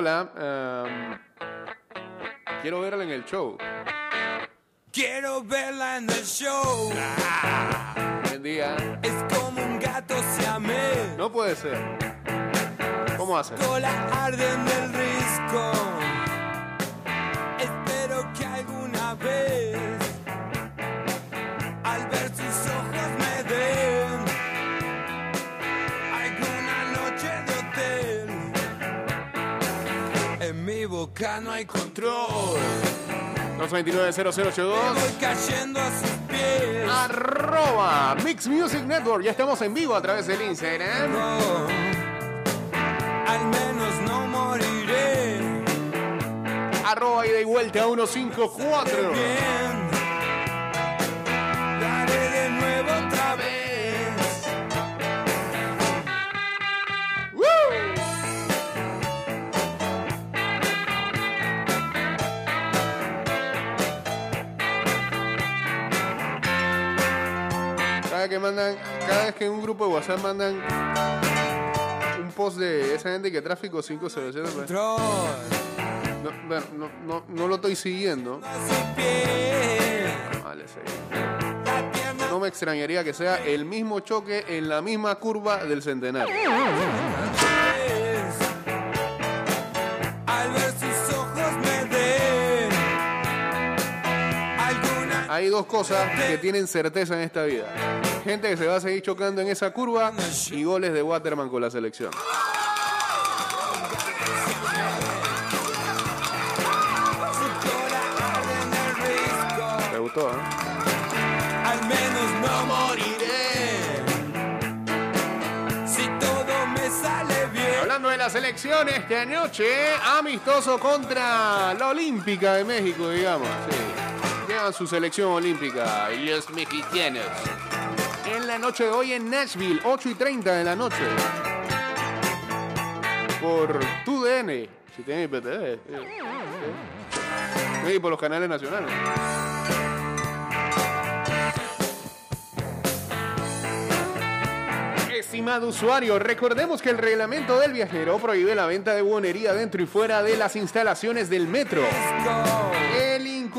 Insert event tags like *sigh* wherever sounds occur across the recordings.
hola. em, quiero verla en el show. Quiero verla en el show. Buen día. Es como un gato siamés. No puede ser. ¿Cómo hace? Cola arde en el risco. Boca no hay control. 229-0082. Voy cayendo a sus pies. Arroba Mix Music Network. Ya estamos en vivo a través del Instagram. No, al menos no moriré. Arroba ida y vuelta 154. Que en un grupo de WhatsApp mandan un post de esa gente que tráfico 500, pues, no, bueno, no, no, no lo estoy siguiendo. Vale, sí. No me extrañaría que sea el mismo choque en la misma curva del centenario. Hay dos cosas que tienen certeza en esta vida. Gente que se va a seguir chocando en esa curva y goles de Waterman con la selección. ¿Te gustó, eh? Al menos no moriré. Si todo me sale bien. Hablando de las elecciones esta noche, amistoso contra la Olímpica de México, digamos. Sí. Llevan su selección olímpica y los mexicanos. La noche de hoy en Nashville, 8 y 30 de la noche. Por tu DN. Si tienes IPTV. sí. Sí, Y por los canales nacionales. Estimado usuario, recordemos que el reglamento del viajero prohíbe la venta de buonería dentro y fuera de las instalaciones del metro.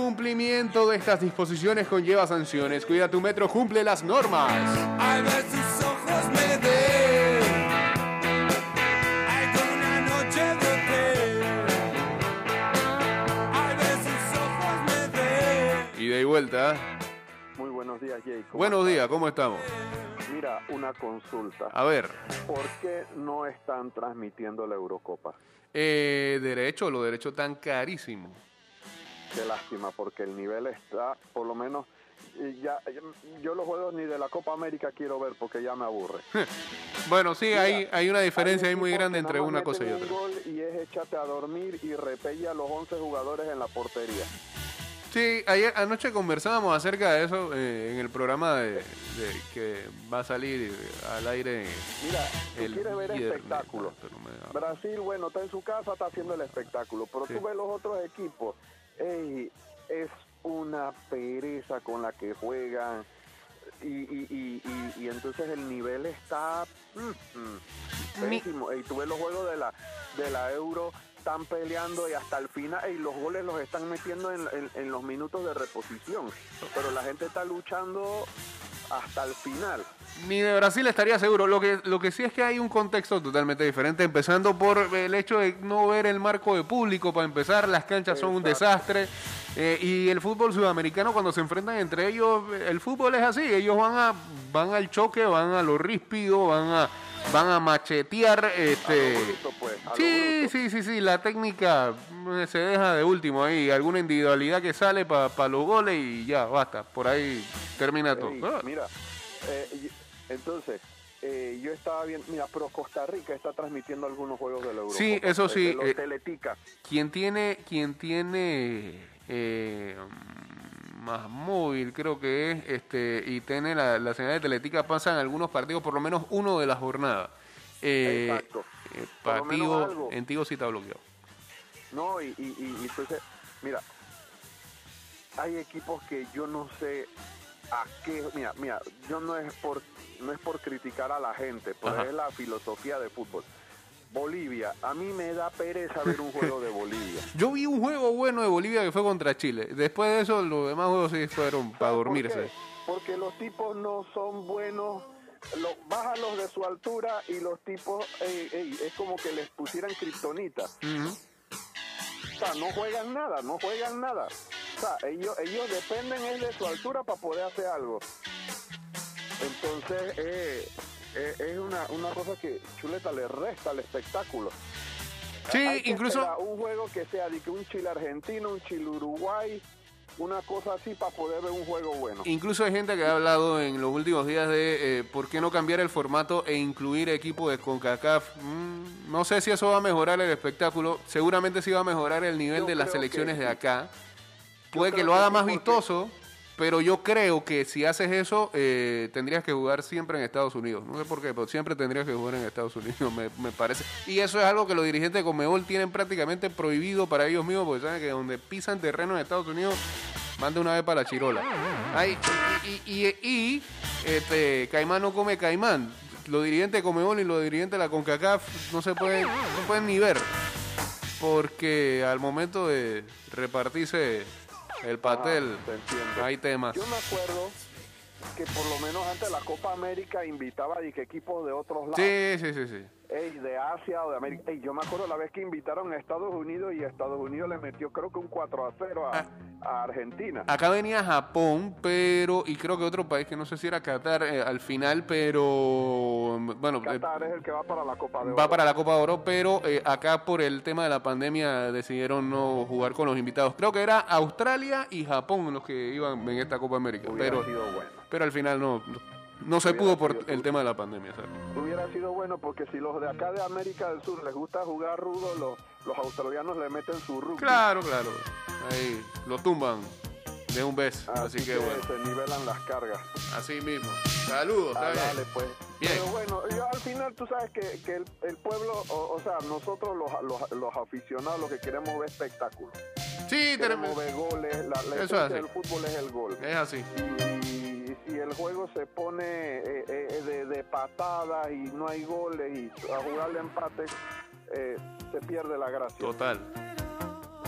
Incumplimiento de estas disposiciones conlleva sanciones. Cuida tu metro, cumple las normas. Al ver sus ojos me den alguna noche de hotel. Al ver sus ojos me den Y de vuelta. Muy buenos días, Jay. ¿Cómo Buenos días, ¿cómo estamos? Mira, una consulta. A ver, ¿Por qué no están transmitiendo la Eurocopa? eh, derecho, los derechos tan carísimos. Qué lástima, porque el nivel está, por lo menos, ya, yo los juegos ni de la Copa América quiero ver porque ya me aburre. *laughs* Bueno, sí, hay, hay una diferencia ahí muy grande entre una cosa y otra. y es échate a dormir y repelle a los 11 jugadores en la portería. Sí, ayer anoche conversábamos acerca de eso eh, en el programa de, de que va a salir al aire Mira, tú el quieres ver viernes, espectáculo. no Brasil, bueno, está en su casa, está haciendo el espectáculo, pero Sí. tú ves los otros equipos, ey, es una pereza con la que juegan y, y, y, entonces el nivel está mm, mm, pésimo. Y tú ves los juegos de la, de la Euro, están peleando y hasta el final, y los goles los están metiendo en, en- en los minutos de reposición, pero la gente está luchando hasta el final. Ni de Brasil estaría seguro. Lo que, lo que sí es que hay un contexto totalmente diferente, empezando por el hecho de no ver el marco de público. Para empezar, las canchas son un desastre. eh, y el fútbol sudamericano, cuando se enfrentan entre ellos, el fútbol es así. Ellos van a van al choque, van a lo ríspido, van a van a machetear. Este, A lo pues, a sí, sí, sí, sí. La técnica eh, se deja de último ahí. Alguna individualidad que sale para los goles y ya, basta. Por ahí termina todo. Ey, Ah. mira, eh, entonces, eh, yo estaba bien, mira, pero Costa Rica está transmitiendo algunos juegos de la Eurocopa. Sí, eso sí, De los eh, Teletica. Quien tiene, quien tiene eh, más móvil, creo que es, este, y tiene la, la señal de Teletica, pasan algunos partidos, por lo menos uno de la jornada. Eh, Exacto. Eh, partido algo. en Tigo sí está bloqueado. No, y, y, y- entonces, mira, hay equipos que yo no sé a qué, mira, mira, yo no es por no es por criticar a la gente, pero Ajá. es la filosofía de fútbol. Bolivia. A mí me da pereza ver un juego de Bolivia. *laughs* Yo vi un juego bueno de Bolivia que fue contra Chile. Después de eso, los demás juegos sí fueron para ¿Por dormirse. Porque los tipos no son buenos. Los, bájalos de su altura y los tipos ey, ey, es como que les pusieran kriptonita. Ujú. O sea, no juegan nada, no juegan nada. O sea, ellos, ellos dependen es de su altura para poder hacer algo. Entonces, eh, eh, es una, una cosa que Chuleta le resta al espectáculo. Sí, Hay incluso. un juego que sea de que un Chile argentino, un Chile Uruguay, una cosa así para poder ver un juego bueno. Incluso hay gente que ha hablado en los últimos días de eh, por qué no cambiar el formato e incluir equipos de CONCACAF. Mm, no sé si eso va a mejorar el espectáculo. Seguramente sí va a mejorar el nivel Yo de las selecciones que de acá. Puede que lo haga más vistoso, pero yo creo que si haces eso, eh, tendrías que jugar siempre en Estados Unidos. No sé por qué, pero siempre tendrías que jugar en Estados Unidos, *laughs* me, me parece. Y eso es algo que los dirigentes de Conmebol tienen prácticamente prohibido para ellos mismos, porque saben que donde pisan terreno en Estados Unidos, manda una vez para la chirola. Ay, y, y, este, Caimán no come Caimán. Los dirigentes de Conmebol y los dirigentes de la CONCACAF no se pueden, no pueden ni ver. Porque al momento de repartirse el pastel, Ah, te entiendo. hay temas. Yo me acuerdo que por lo menos antes la Copa América invitaba a equipos de otros lados. Sí, sí, sí, sí. Ey, de Asia o de América. Ey, yo me acuerdo la vez que invitaron a Estados Unidos y Estados Unidos le metió creo que un 4 a 0 a, Ah. a Argentina. Acá venía Japón, pero, y creo que otro país que no sé si era Qatar eh, al final, pero, bueno, eh, Qatar es el que va para la Copa de va Oro. para la Copa de Oro, pero eh, acá por el tema de la pandemia decidieron no jugar con los invitados. Creo que era Australia y Japón los que iban en esta Copa América, Hubiera pero, sido bueno. Pero al final no, no se pudo por el tú. tema de la pandemia. ¿sabes? Hubiera sido bueno porque si los de acá de América del Sur les gusta jugar rudo, los, los australianos le meten su rugby. Claro, claro. Ahí lo tumban de un beso. Así, Así, que, que, bueno, se nivelan las cargas. así mismo. Saludos, Ah, dale, pues. Bien. Pero bueno, yo al final tú sabes que, que el, el pueblo, o, o sea, nosotros los, los, los aficionados lo que queremos ver espectáculo. Sí, Queremos tenemos- ver goles, la, la Eso hace. del fútbol es el gol. es así. Y si el juego se pone eh, eh, de, de patadas y no hay goles y a jugar de empate, eh, se pierde la gracia. Total.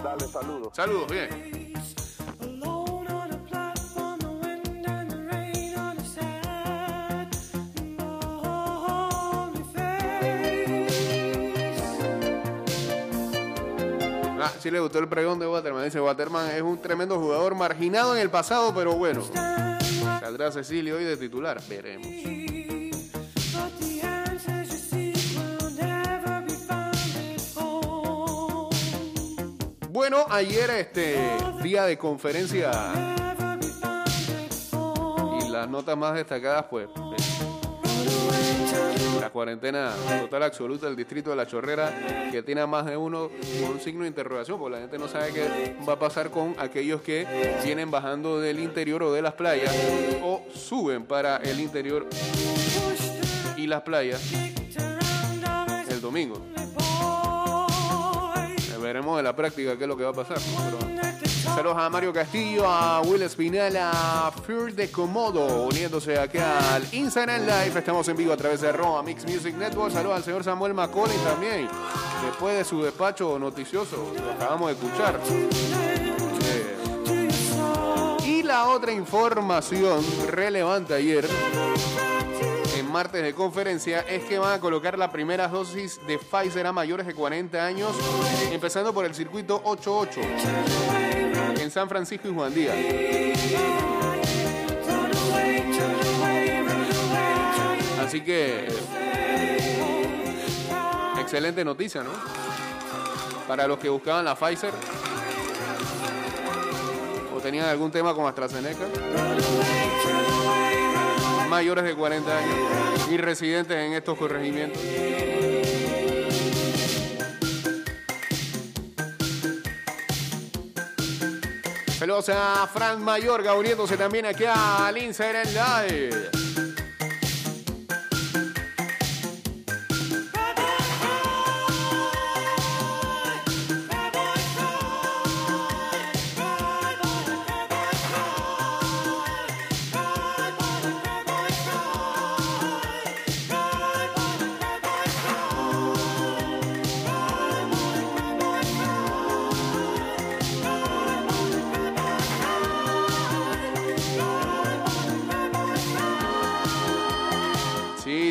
Dale, saludos. Saludos, bien. Sí le gustó el pregón de Waterman. Dice, Waterman es un tremendo jugador marginado en el pasado, pero bueno. Saldrá Cecilio hoy de titular. Veremos. Bueno, ayer este día de conferencia y las notas más destacadas, pues, la cuarentena total absoluta del distrito de La Chorrera, que tiene a más de uno con un signo de interrogación, porque la gente no sabe qué va a pasar con aquellos que vienen bajando del interior o de las playas o suben para el interior y las playas el domingo. Veremos en la práctica qué es lo que va a pasar. Saludos a Mario Castillo, a Will Espinal, a Fear de Comodo, uniéndose aquí al Instagram Live. Estamos en vivo a través de Roma Mix Music Network. Saludos al señor Samuel Macaulay también, después de su despacho noticioso, lo acabamos de escuchar. Y la otra información relevante ayer, en martes de conferencia, es que van a colocar la primera dosis de Pfizer a mayores de 40 años, empezando por el circuito 88 en San Francisco y Juan Díaz. Así que excelente noticia, ¿no? Para los que buscaban la Pfizer o tenían algún tema con AstraZeneca, mayores de 40 años y residentes en estos corregimientos. Saludos a Frank Mayorga uniéndose también aquí al Instagram Live.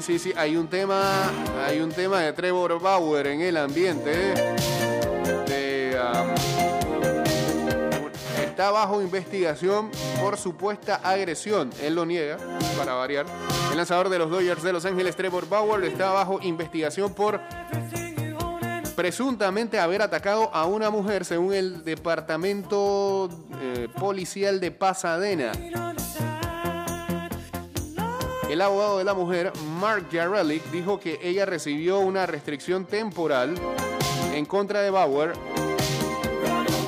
Sí, sí, hay un tema, hay un tema de Trevor Bauer en el ambiente. De, um, está bajo investigación por supuesta agresión. Él lo niega, para variar. El lanzador de los Dodgers de Los Ángeles, Trevor Bauer, está bajo investigación por presuntamente haber atacado a una mujer, según el departamento eh, policial de Pasadena. El abogado de la mujer, Mark Jarelic, dijo que ella recibió una restricción temporal en contra de Bauer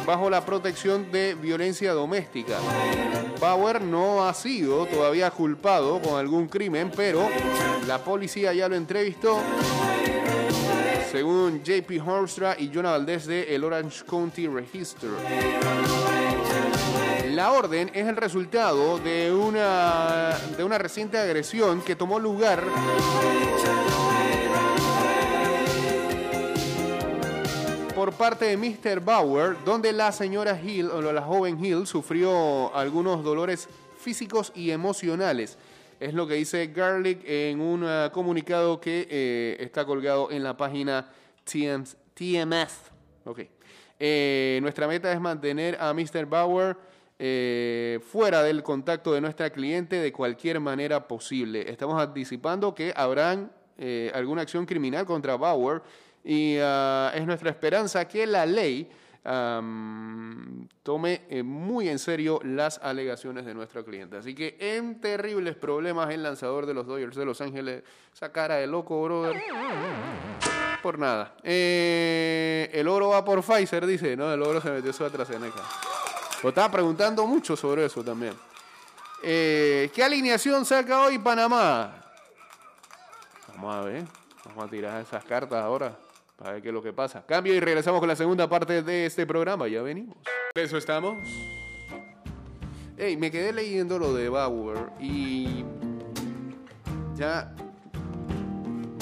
bajo la protección de violencia doméstica. Bauer no ha sido todavía culpado con algún crimen, pero la policía ya lo entrevistó. Según JP Hornstra y Jonah Valdez de el Orange County Register. La orden es el resultado de una, de una reciente agresión que tomó lugar por parte de Mr. Bauer, donde la señora Hill, o la joven Hill, sufrió algunos dolores físicos y emocionales. Es lo que dice Garlic en un ah, comunicado que eh, está colgado en la página TMS. TMS. Ok. Eh, nuestra meta es mantener a Mr. Bauer eh, fuera del contacto de nuestra cliente de cualquier manera posible. Estamos anticipando que habrán eh, alguna acción criminal contra Bauer y ah, es nuestra esperanza que la ley tome eh, muy en serio las alegaciones de nuestra cliente. Así que en terribles problemas el lanzador de los Dodgers de Los Ángeles, esa cara de loco, brother. Por nada. Eh, el oro va por Pfizer, dice. No, el oro se metió su AstraZeneca. Lo estaba preguntando mucho sobre eso también. Eh, ¿Qué alineación saca hoy Panamá? Vamos a ver. Vamos a tirar esas cartas ahora para ver qué es lo que pasa. Cambio y regresamos con la segunda parte de este programa. Ya venimos. De eso estamos. Hey, me quedé leyendo lo de Bauer y ya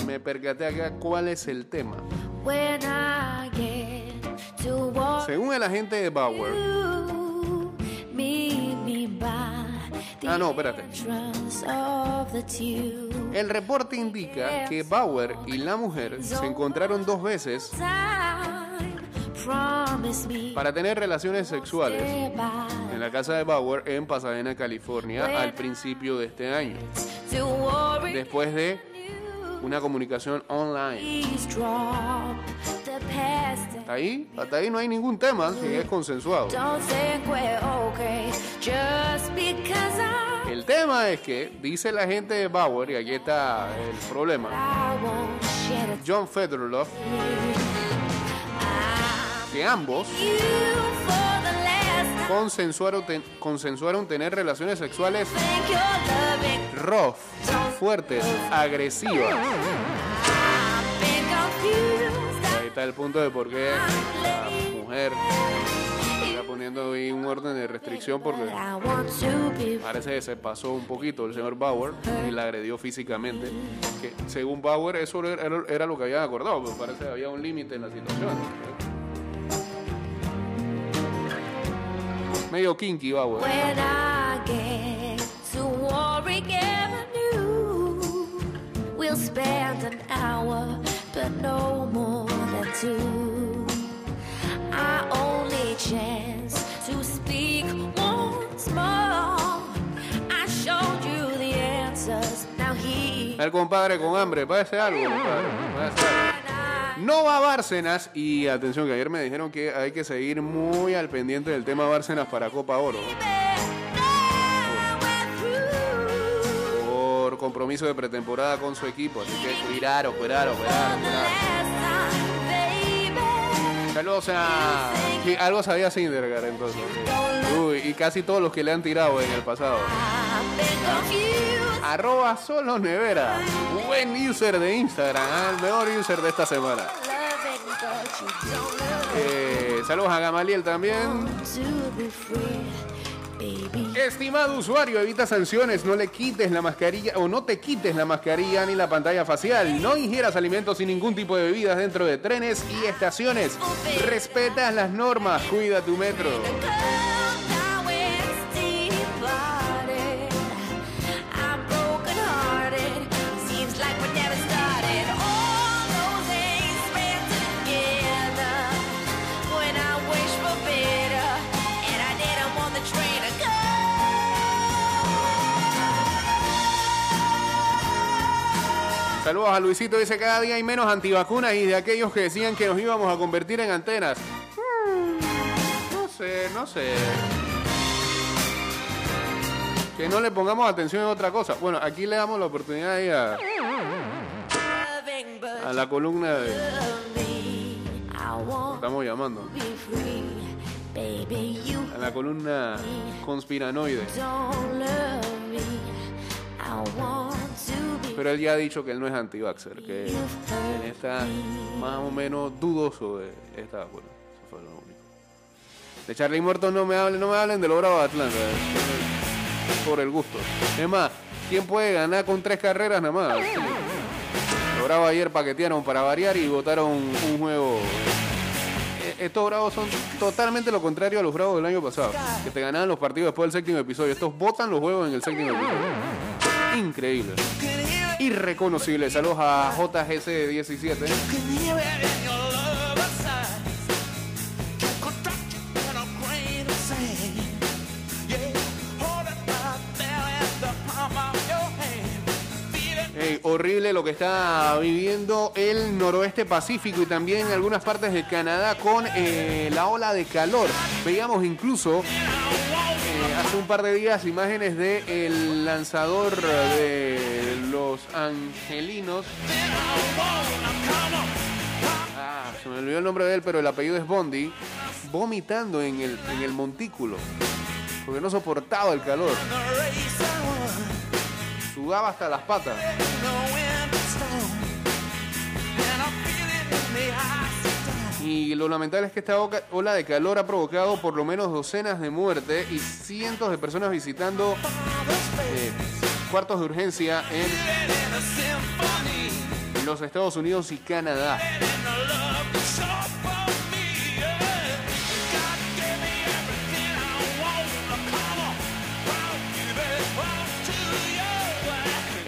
me percaté acá cuál es el tema. When I get to walk Según el agente de Bauer, Ah, no, espérate. el reporte indica que Bauer y la mujer se encontraron dos veces para tener relaciones sexuales en la casa de Bauer en Pasadena, California, al principio de este año, después de una comunicación online. Hasta ahí, hasta ahí no hay ningún tema, si es consensuado. El tema es que, dice la gente de Bauer, y aquí está el problema, John Federloff, que ambos consensuaron, ten- consensuaron tener relaciones sexuales rough, fuertes, agresivas. Está el punto de por qué la mujer está poniendo ahí un orden de restricción porque parece que se pasó un poquito el señor Bauer y la agredió físicamente. Que según Bauer eso era, lo que habían acordado, pero parece que había un límite en la situación. Medio kinky Bauer. spend an hour, but no more than two. Our only chance to speak once more. I showed you the answers. Now he El compadre con hambre, parece algo, compadre, parece algo. No va Bárcenas y atención que ayer me dijeron que hay que seguir muy al pendiente del tema Bárcenas para Copa Oro. Por compromiso de pretemporada con su equipo, así que cuidado, cuidado, cuidado, cuidado. Saludos a... Algo sabía Sindergaard entonces. Uy, y casi todos los que le han tirado en el pasado. Arroba solo nevera. Buen user de Instagram, ¿ah? el mejor user de esta semana. Eh, saludos a Gamaliel también. Estimado usuario, evita sanciones, no le quites la mascarilla o no te quites la mascarilla ni la pantalla facial. No ingieras alimentos y ningún tipo de bebidas dentro de trenes y estaciones. Respeta las normas, cuida tu metro. Saludos a Luisito, dice cada día hay menos antivacunas y de aquellos que decían que nos íbamos a convertir en antenas. Hmm, no sé, no sé. Que no le pongamos atención a otra cosa. Bueno, aquí le damos la oportunidad ahí a, a la columna de... Estamos llamando. A la columna conspiranoide. Pero él ya ha dicho que él no es anti-vaxxer, que él está más o menos dudoso de esta vacuna. Eso fue lo único. De Charlie Muerto no me hablen, no me hablen de lo bravo de Atlanta. eh. Por el gusto. Es más, ¿quién puede ganar con tres carreras nada más? Los bravos ayer paquetearon para variar y votaron un juego. Eh, Estos bravos son totalmente lo contrario a los bravos del año pasado, que te ganaban los partidos después del séptimo episodio. Estos votan los juegos en el séptimo episodio. Increíble. Irreconocible. Saludos a JGC17. Horrible lo que está viviendo el noroeste pacífico y también algunas partes de Canadá con eh, la ola de calor. Veíamos incluso eh, hace un par de días imágenes del el lanzador de los angelinos. Ah, se me olvidó el nombre de él, pero el apellido es Bondi. Vomitando en el, en el montículo. Porque no soportaba el calor. Sudaba hasta las patas. Y lo lamentable es que esta ola de calor ha provocado por lo menos docenas de muertes y cientos de personas visitando eh, cuartos de urgencia en los Estados Unidos y Canadá.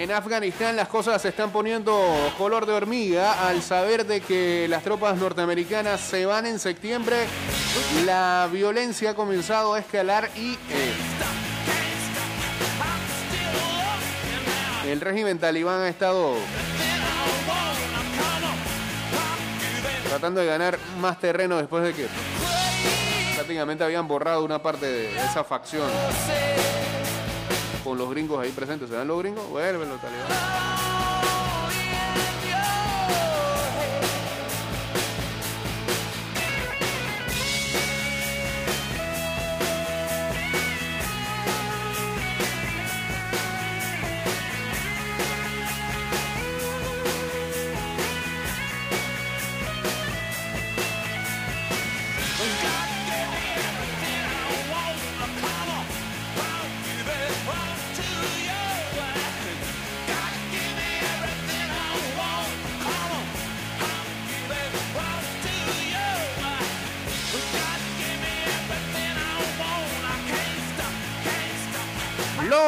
En Afganistán las cosas se están poniendo color de hormiga al saber de que las tropas norteamericanas se van en septiembre. La violencia ha comenzado a escalar y eh, el régimen talibán ha estado tratando de ganar más terreno después de que prácticamente habían borrado una parte de esa facción con los gringos ahí presentes. ¿Se dan los gringos? Vuelven los talibanes.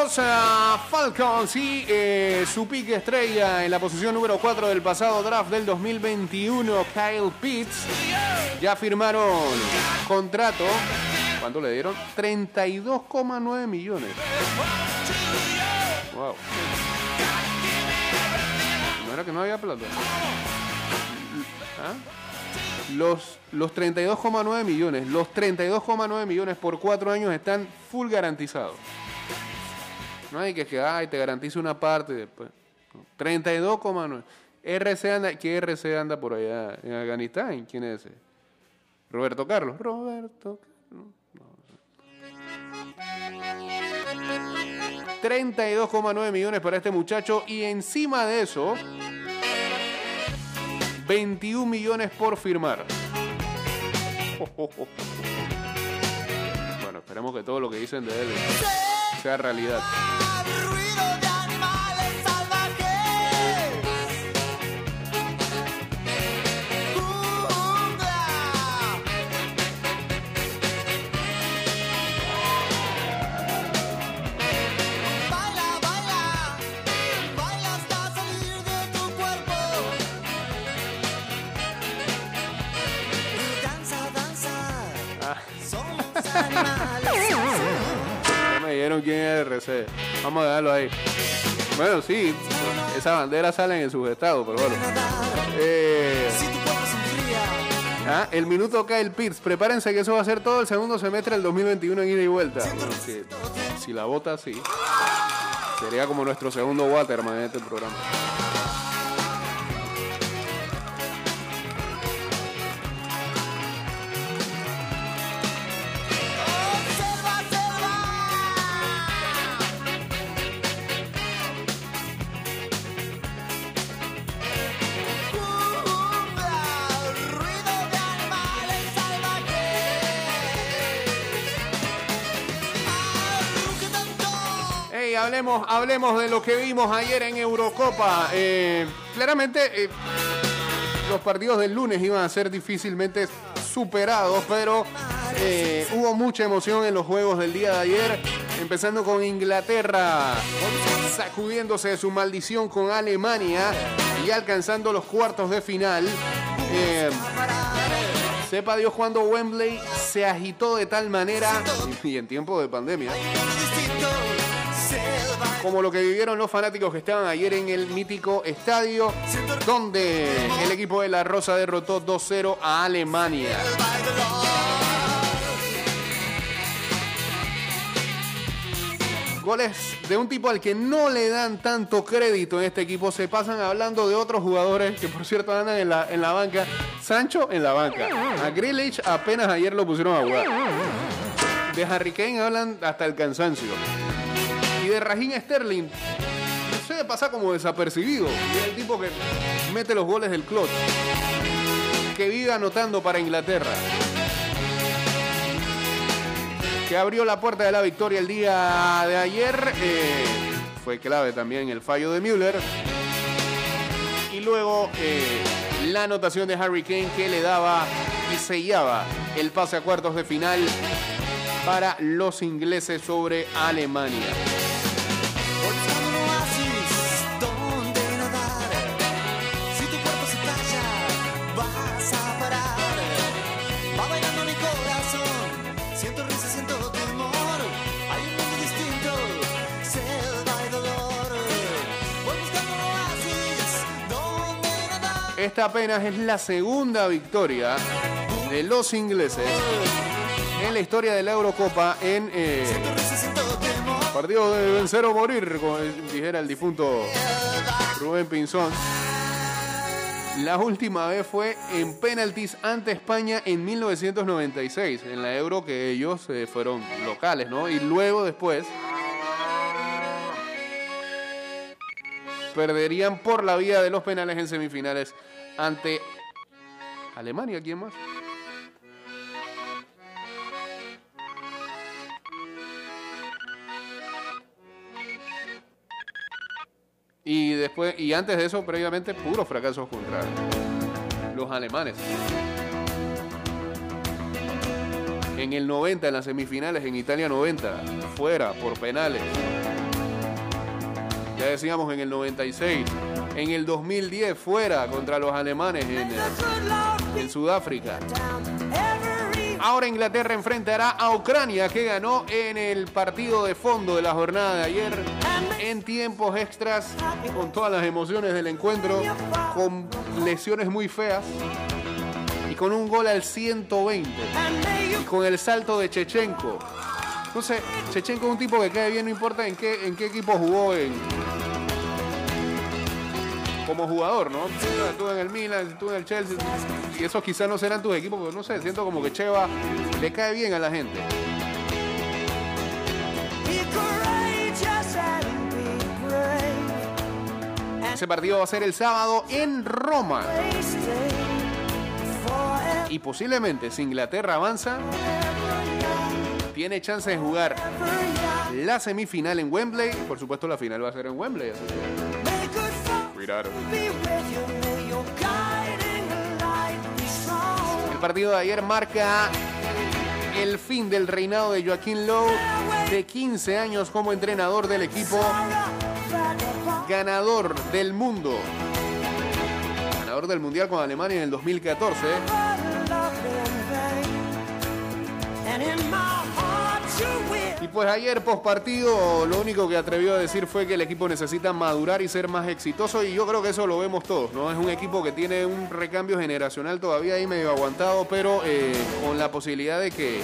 Los Falcons y eh, su pique estrella en la posición número 4 del pasado draft del 2021, Kyle Pitts, ya firmaron contrato. ¿Cuánto le dieron? 32,9 millones. No era que no había plata. ¿Ah? Los, los 32,9 millones, los 32,9 millones por cuatro años están full garantizados. No hay que que ay, te garantizo una parte después. No. 32,9. RC anda, ¿qué RC anda por allá en Afganistán? ¿Quién es ese? Roberto Carlos. Roberto Carlos. No. 32,9 millones para este muchacho y encima de eso 21 millones por firmar. *laughs* Bueno, esperemos que todo lo que dicen de él sea realidad. Ruido de animales quién es RC. Vamos a dejarlo ahí. Bueno, sí, esa bandera sale en el sujetado, pero bueno. Eh, ah, el minuto Kyle Pitts. Prepárense que eso va a ser todo el segundo semestre del 2021 en ida y vuelta. Bueno, si, si la bota, sí. Sería como nuestro segundo Waterman en este programa. Hablemos, de lo que vimos ayer en Eurocopa. Eh, claramente, eh, los partidos del lunes iban a ser difícilmente superados, pero eh, hubo mucha emoción en los juegos del día de ayer. Empezando con Inglaterra, sacudiéndose de su maldición con Alemania y alcanzando los cuartos de final. Sepa Dios cuando Wembley se agitó de tal manera, y en tiempo de pandemia. Como lo que vivieron los fanáticos que estaban ayer en el mítico estadio, donde el equipo de la Rosa derrotó 2-0 a Alemania. Goles de un tipo al que no le dan tanto crédito en este equipo. Se pasan hablando de otros jugadores que, por cierto, andan en la, en la banca. Sancho en la banca. A Grealish apenas ayer lo pusieron a jugar. De Harry Kane hablan hasta el cansancio. De Raheem Sterling, sé, pasa como desapercibido. Y el tipo que mete los goles del club. Que vive anotando para Inglaterra. Que abrió la puerta de la victoria el día de ayer. eh, fue clave también el fallo de Müller. Y luego eh, la anotación de Harry Kane que le daba y sellaba el pase a cuartos de final para los ingleses sobre Alemania. Esta apenas es la segunda victoria de los ingleses en la historia de la Eurocopa en eh, partido de vencer o morir, como dijera el difunto Rubén Pinzón. La última vez fue en penaltis ante España en 1996, en la Euro que ellos eh, fueron locales, ¿no? Y luego después perderían por la vía de los penales en semifinales ante Alemania, ¿quién más? Y después, y antes de eso, previamente, puros fracasos contra los alemanes. En el 90, en las semifinales, en Italia 90, fuera por penales. Ya decíamos en el 96. En el 2010, fuera contra los alemanes en, en Sudáfrica. Ahora Inglaterra enfrentará a Ucrania que ganó en el partido de fondo de la jornada de ayer en tiempos extras con todas las emociones del encuentro, con lesiones muy feas y con un gol al 120 y con el salto de Chechenko. Entonces, Chechenko es un tipo que cae bien, no importa en qué, en qué equipo jugó en, como jugador, ¿no? Estuvo en el Milan, estuvo en el Chelsea, y esos quizás no serán tus equipos, pero no sé, siento como que Cheva le cae bien a la gente. Ese partido va a ser el sábado en Roma. Y posiblemente, si Inglaterra avanza, tiene chance de jugar la semifinal en Wembley. Por supuesto, la final va a ser en Wembley. así que El partido de ayer marca el fin del reinado de Joaquín Lowe, de 15 años como entrenador del equipo, ganador del mundo. Ganador del Mundial con Alemania en el 2014. Tipo pues ayer post partido lo único que atrevió a decir fue que el equipo necesita madurar y ser más exitoso y yo creo que eso lo vemos todos, ¿no? Es un equipo que tiene un recambio generacional todavía ahí medio aguantado, pero eh, con la posibilidad de que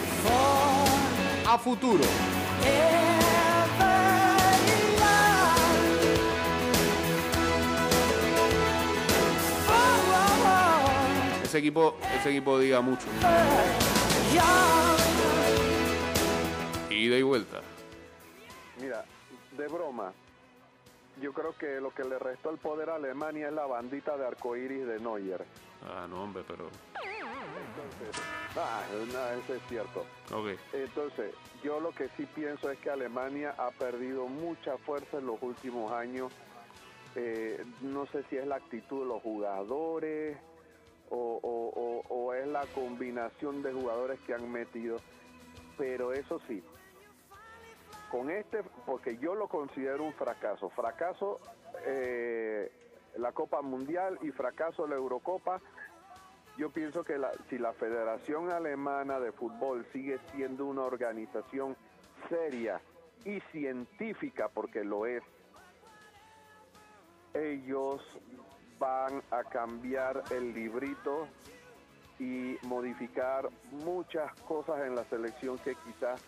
a futuro ese equipo, ese equipo diga mucho. Ida y vuelta. Mira, de broma, yo creo que lo que le restó el poder a Alemania es la bandita de arcoíris de Neuer. Ah, no, hombre, pero. Ah, no, eso es cierto. Ok. Entonces, yo lo que sí pienso es que Alemania ha perdido mucha fuerza en los últimos años. Eh, no sé si es la actitud de los jugadores o, o- o- o es la combinación de jugadores que han metido. Pero eso sí, con este, porque yo lo considero un fracaso. Fracaso eh, la Copa Mundial y fracaso la Eurocopa. Yo pienso que si la Federación Alemana de Fútbol sigue siendo una organización seria y científica, porque lo es, ellos van a cambiar el librito y modificar muchas cosas en la selección que quizás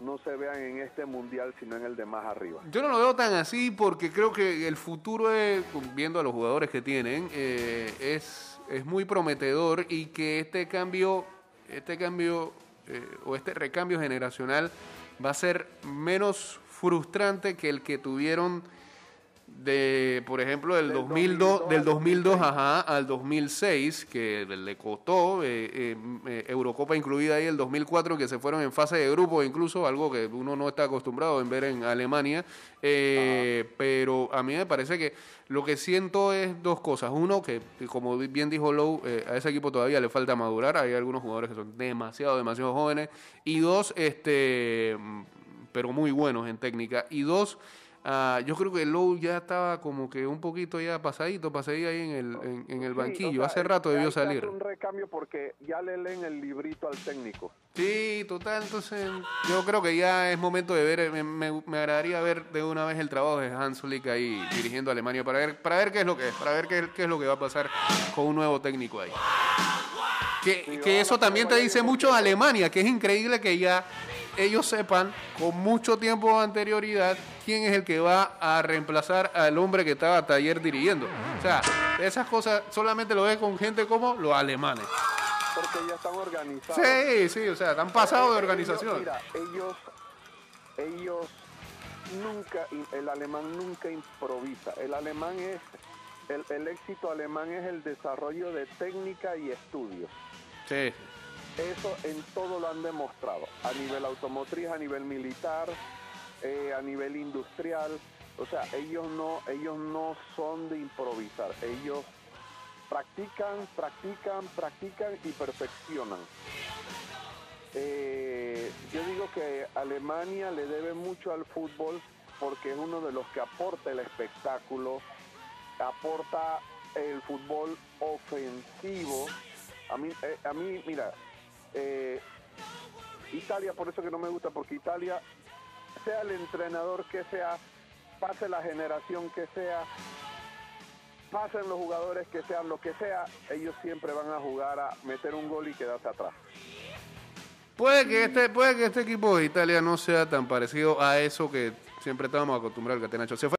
no se vean en este mundial, sino en el de más arriba. Yo no lo veo tan así porque creo que el futuro, viendo a los jugadores que tienen, eh, es, es muy prometedor y que este cambio, este cambio eh, o este recambio generacional va a ser menos frustrante que el que tuvieron de, por ejemplo, del Del 2002, 2002 del al 2002 ajá, al 2006, que le costó eh, eh, eh, Eurocopa incluida ahí el 2004, que se fueron en fase de grupo, incluso algo que uno no está acostumbrado en ver en Alemania. Eh, Pero a mí me parece que lo que siento es dos cosas. Uno, que como bien dijo Lowe, eh, a ese equipo todavía le falta madurar. Hay algunos jugadores que son demasiado, demasiado jóvenes. Y dos, este, mm, pero muy buenos en técnica. Y dos, Ah, yo creo que Lowe ya estaba como que un poquito ya pasadito, pasadito ahí en el, en, en el Sí, banquillo. o sea, Hace rato debió salir. un recambio porque ya le leen el librito al técnico. Sí, total. Entonces, yo creo que ya es momento de ver. eh, Me, me- me agradaría ver de una vez el trabajo de Hans Flick ahí dirigiendo a Alemania para ver, para ver qué es lo que es, para ver qué, qué es lo que va a pasar con un nuevo técnico ahí. Que, que eso también te dice mucho de Alemania, que es increíble que ya ellos sepan con mucho tiempo de anterioridad quién es el que va a reemplazar al hombre que estaba ayer dirigiendo. O sea, esas cosas solamente lo ves con gente como los alemanes. Porque ya están organizados. Sí, sí, o sea, están pasados de Ellos- organización. Mira, ellos, ellos nunca, el alemán nunca improvisa. El alemán es, el, el éxito alemán es el desarrollo de técnica y estudios. Sí. Eso en todo lo han demostrado, a nivel automotriz, a nivel militar, eh, a nivel industrial. O sea, ellos no, ellos no son de improvisar, ellos practican, practican, practican y perfeccionan. Eh, yo digo que Alemania le debe mucho al fútbol porque es uno de los que aporta el espectáculo, aporta el fútbol ofensivo. A mí, eh, a mí mira, eh, Italia por eso que no me gusta, porque Italia, sea el entrenador que sea, pase la generación que sea, pasen los jugadores que sean lo que sea, ellos siempre van a jugar a meter un gol y quedarse atrás. Puede que este, puede que este equipo de Italia no sea tan parecido a eso que siempre estábamos acostumbrados al Catenacho. Se fue